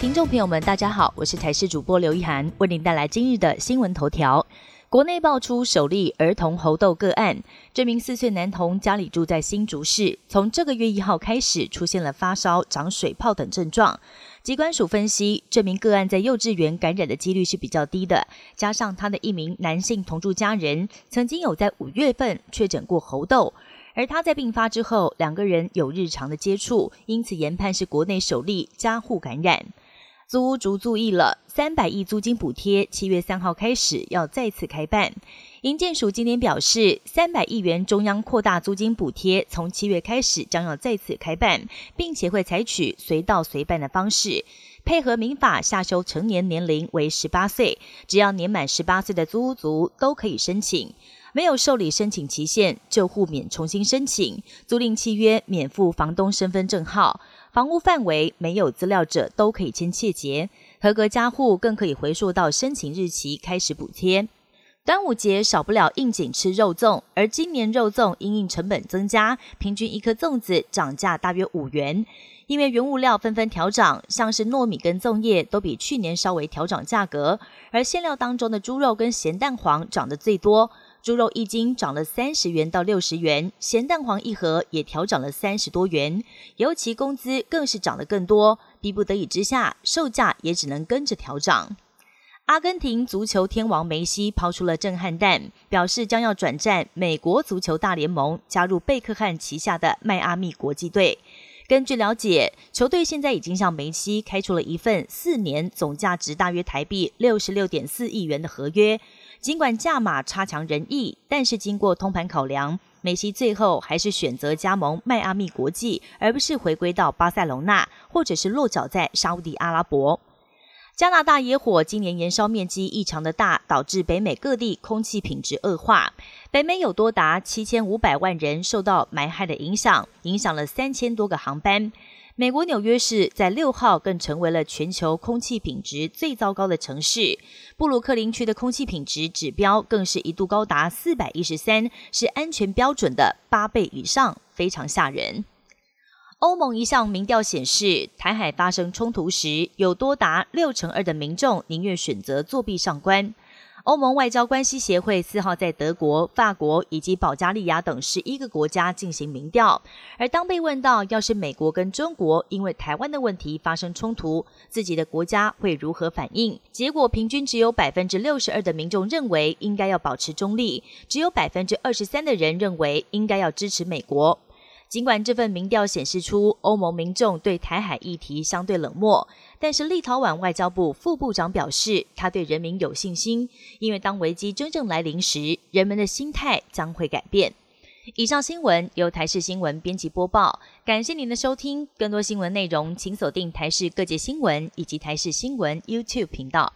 听众朋友们，大家好，我是台视主播刘一涵，为您带来今日的新闻头条。国内爆出首例儿童猴痘个案，这名四岁男童家里住在新竹市，从这个月一号开始出现了发烧、长水泡等症状。机关署分析，这名个案在幼稚园感染的几率是比较低的，加上他的一名男性同住家人曾经有在五月份确诊过猴痘，而他在病发之后，两个人有日常的接触，因此研判是国内首例家户感染。租屋族注意了，三百亿租金补贴七月三号开始要再次开办。营建署今天表示，三百亿元中央扩大租金补贴从七月开始将要再次开办，并且会采取随到随办的方式，配合民法下修成年年龄为十八岁，只要年满十八岁的租屋族都可以申请，没有受理申请期限，就户免重新申请，租赁契约免付房东身份证号。房屋范围没有资料者都可以签切结，合格家户更可以回溯到申请日期开始补贴。端午节少不了应景吃肉粽，而今年肉粽因应成本增加，平均一颗粽子涨价大约五元，因为原物料纷纷调涨，像是糯米跟粽叶都比去年稍微调涨价格，而馅料当中的猪肉跟咸蛋黄涨得最多。猪肉一斤涨了三十元到六十元，咸蛋黄一盒也调涨了三十多元，尤其工资更是涨得更多，逼不得已之下，售价也只能跟着调涨。阿根廷足球天王梅西抛出了震撼弹，表示将要转战美国足球大联盟，加入贝克汉旗下的迈阿密国际队。根据了解，球队现在已经向梅西开出了一份四年总价值大约台币六十六点四亿元的合约。尽管价码差强人意，但是经过通盘考量，梅西最后还是选择加盟迈阿密国际，而不是回归到巴塞隆纳，或者是落脚在沙地阿拉伯。加拿大野火今年燃烧面积异常的大，导致北美各地空气品质恶化。北美有多达七千五百万人受到霾害的影响，影响了三千多个航班。美国纽约市在六号更成为了全球空气品质最糟糕的城市。布鲁克林区的空气品质指标更是一度高达四百一十三，是安全标准的八倍以上，非常吓人。欧盟一项民调显示，台海发生冲突时，有多达六成二的民众宁愿选择作弊上官。欧盟外交关系协会四号在德国、法国以及保加利亚等十一个国家进行民调，而当被问到要是美国跟中国因为台湾的问题发生冲突，自己的国家会如何反应？结果平均只有百分之六十二的民众认为应该要保持中立，只有百分之二十三的人认为应该要支持美国。尽管这份民调显示出欧盟民众对台海议题相对冷漠，但是立陶宛外交部副部长表示，他对人民有信心，因为当危机真正来临时，人们的心态将会改变。以上新闻由台视新闻编辑播报，感谢您的收听。更多新闻内容，请锁定台视各界新闻以及台视新闻 YouTube 频道。